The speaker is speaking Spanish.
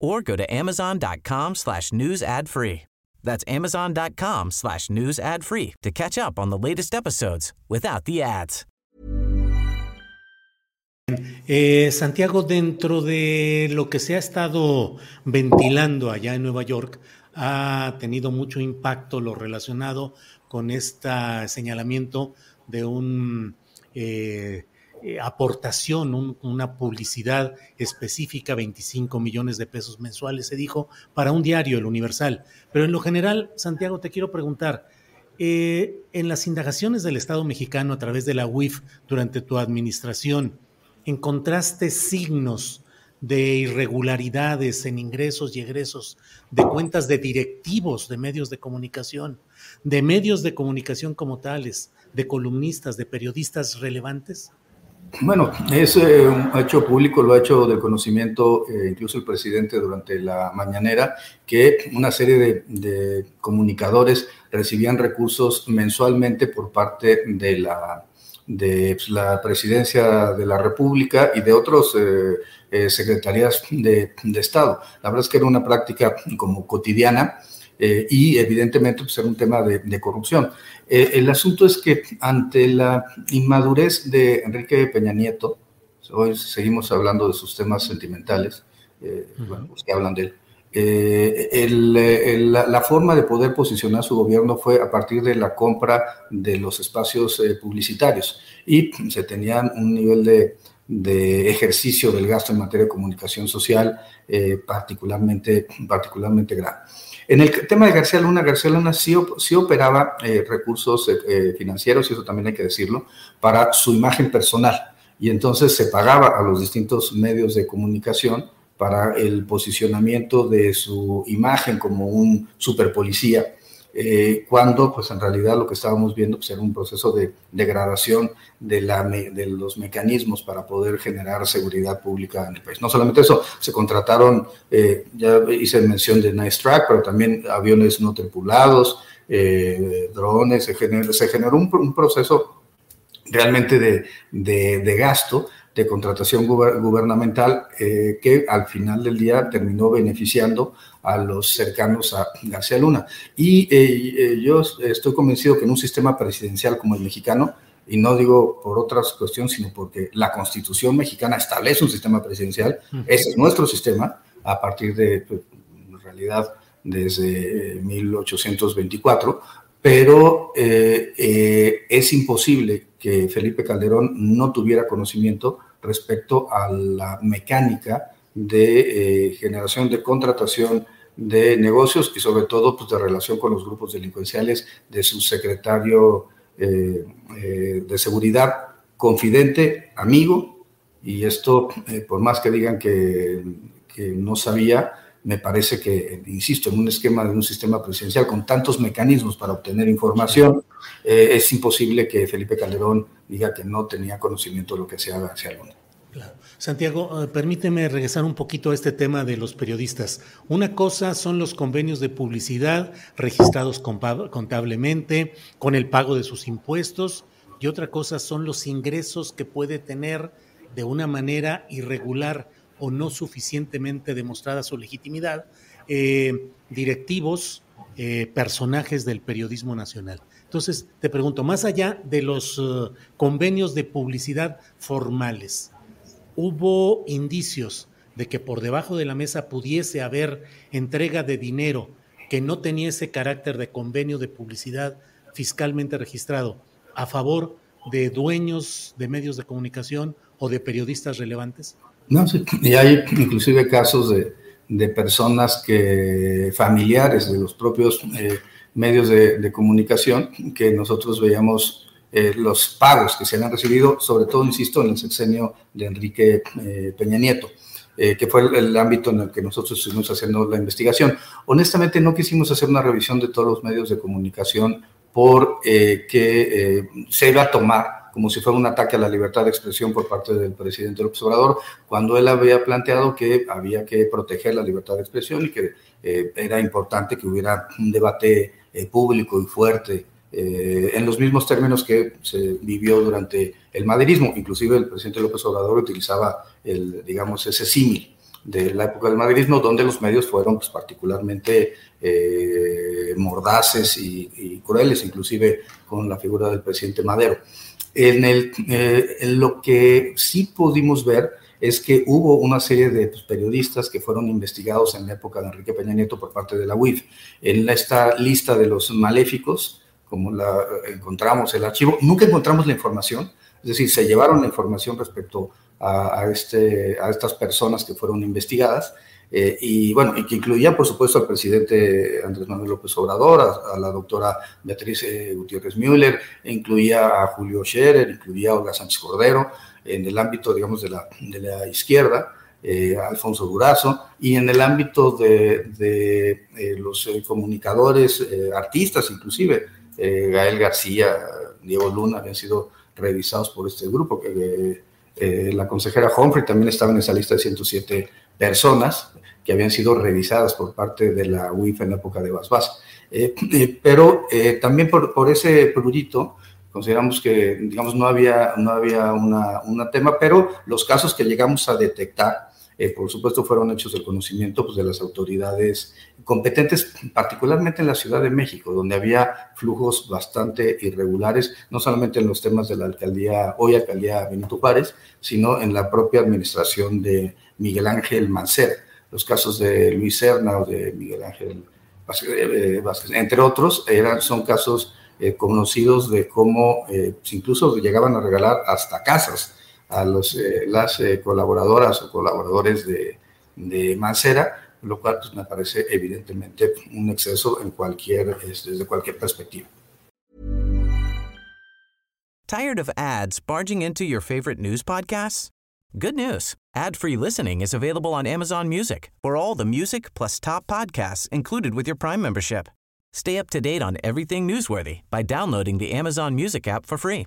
or go to amazon.com slash news ad free. That's amazon.com slash news ad free to catch up on the latest episodes without the ads. Eh, Santiago, dentro de lo que se ha estado ventilando allá en Nueva York, ha tenido mucho impacto lo relacionado con este señalamiento de un eh, eh, aportación, una publicidad específica, 25 millones de pesos mensuales, se dijo, para un diario, el Universal. Pero en lo general, Santiago, te quiero preguntar, eh, en las indagaciones del Estado mexicano a través de la UIF durante tu administración, ¿encontraste signos de irregularidades en ingresos y egresos de cuentas de directivos de medios de comunicación, de medios de comunicación como tales, de columnistas, de periodistas relevantes? Bueno, ese eh, hecho público, lo ha hecho de conocimiento eh, incluso el presidente durante la mañanera, que una serie de, de comunicadores recibían recursos mensualmente por parte de la de pues, la presidencia de la República y de otros eh, eh, secretarías de, Estado. La verdad es que era una práctica como cotidiana eh, y evidentemente pues, era un tema de, corrupción. el asunto es que ante la inmadurez de Enrique Peña Nieto, hoy seguimos hablando de sus temas sentimentales, los que hablan de él, eh, la, forma de poder posicionar su gobierno fue a partir de la compra de los espacios eh, publicitarios. Y se tenían un nivel de, ejercicio del gasto en materia de comunicación social eh, particularmente, particularmente grande. En el tema de García Luna, García Luna sí, sí operaba recursos financieros, y eso también hay que decirlo, para su imagen personal. Y entonces se pagaba a los distintos medios de comunicación para el posicionamiento de su imagen como un superpolicía, eh, cuando pues en realidad lo que estábamos viendo pues, era un proceso de degradación de, la, de los mecanismos para poder generar seguridad pública en el país. No solamente eso, se contrataron, eh, ya hice mención de Nice Track, pero también aviones no tripulados, eh, drones, se generó, se generó un, un proceso realmente de, de, de gasto de contratación gubernamental eh, que al final del día terminó beneficiando a los cercanos a García Luna. Y eh, eh, yo estoy convencido que en un sistema presidencial como el mexicano, y no digo por otras cuestiones, sino porque la constitución mexicana establece un sistema presidencial, ese es nuestro sistema, a partir de, pues, en realidad, desde 1824, pero es imposible que Felipe Calderón no tuviera conocimiento respecto a la mecánica de eh, generación de contratación de negocios y sobre todo pues, de relación con los grupos delincuenciales de su secretario eh, eh, de seguridad, confidente, amigo, y esto, por más que digan que, que no sabía, me parece que, insisto, en un esquema de un sistema presidencial con tantos mecanismos para obtener información, es imposible que Felipe Calderón diga que no tenía conocimiento de lo que hacía García Luna. Claro. Santiago, eh, permíteme regresar un poquito a este tema de los periodistas. Una cosa son los convenios de publicidad registrados contablemente, con el pago de sus impuestos, y otra cosa son los ingresos que puede tener de una manera irregular o no suficientemente demostrada su legitimidad, eh, directivos, eh, personajes del periodismo nacional. Entonces, te pregunto, más allá de los convenios de publicidad formales, hubo indicios de que por debajo de la mesa pudiese haber entrega de dinero que no tenía ese carácter de convenio de publicidad fiscalmente registrado a favor de dueños de medios de comunicación o de periodistas relevantes? No, sí, y hay inclusive casos de, de personas que, familiares de los propios eh, medios de, comunicación, que nosotros veíamos eh, los pagos que se han recibido, sobre todo, insisto, en el sexenio de Enrique eh, Peña Nieto. que fue el, ámbito en el que nosotros estuvimos haciendo la investigación. Honestamente, no quisimos hacer una revisión de todos los medios de comunicación porque que se iba a tomar como si fuera un ataque a la libertad de expresión por parte del presidente López Obrador, cuando él había planteado que había que proteger la libertad de expresión y que eh, era importante que hubiera un debate eh, público y fuerte eh, en los mismos términos que se vivió durante el maderismo. Inclusive el presidente López Obrador utilizaba el, digamos, ese símil de la época del maderismo, donde los medios fueron pues, particularmente mordaces y, y, crueles, inclusive con la figura del presidente Madero. En, el, eh, en lo que sí pudimos ver es que hubo una serie de pues, periodistas que fueron investigados en la época de Enrique Peña Nieto por parte de la UIF. En esta lista de los maléficos, como la encontramos el archivo, nunca encontramos la información, es decir, se llevaron la información respecto a, a, este, a estas personas que fueron investigadas, eh, y bueno, y que incluía, por supuesto, al presidente Andrés Manuel López Obrador, a, la doctora Beatriz eh, Gutiérrez Müller, incluía a Julio Scherer, incluía a Olga Sánchez Cordero, en el ámbito, digamos, de la, de la izquierda, eh, Alfonso Durazo, y en el ámbito de, de los comunicadores, artistas inclusive, Gael García, Diego Luna, habían sido revisados por este grupo, que la consejera Humphrey también estaba en esa lista de 107 personas que habían sido revisadas por parte de la UIF en la época de Basbás. Eh, eh, pero eh, también por, ese prurito consideramos que, digamos, no había, no había una, una tema, pero los casos que llegamos a detectar eh, por supuesto, fueron hechos del conocimiento pues, de las autoridades competentes, particularmente en la Ciudad de México, donde había flujos bastante irregulares, no solamente en los temas de la alcaldía, hoy alcaldía Benito Juárez, sino en la propia administración de Miguel Ángel Mancera. Los casos de Luis Serna o de Miguel Ángel eh, Vázquez, entre otros, eran, son casos eh, conocidos de cómo incluso llegaban a regalar hasta casas a los, eh, las eh, colaboradoras o colaboradores de, de Mancera, lo cual pues, me parece evidentemente un exceso en cualquier, desde cualquier perspectiva. Tired of ads barging into your favorite news podcasts? Good news. Ad-free listening is available on Amazon Music for all the music plus top podcasts included with your Prime membership. Stay up to date on everything newsworthy by downloading the Amazon Music app for free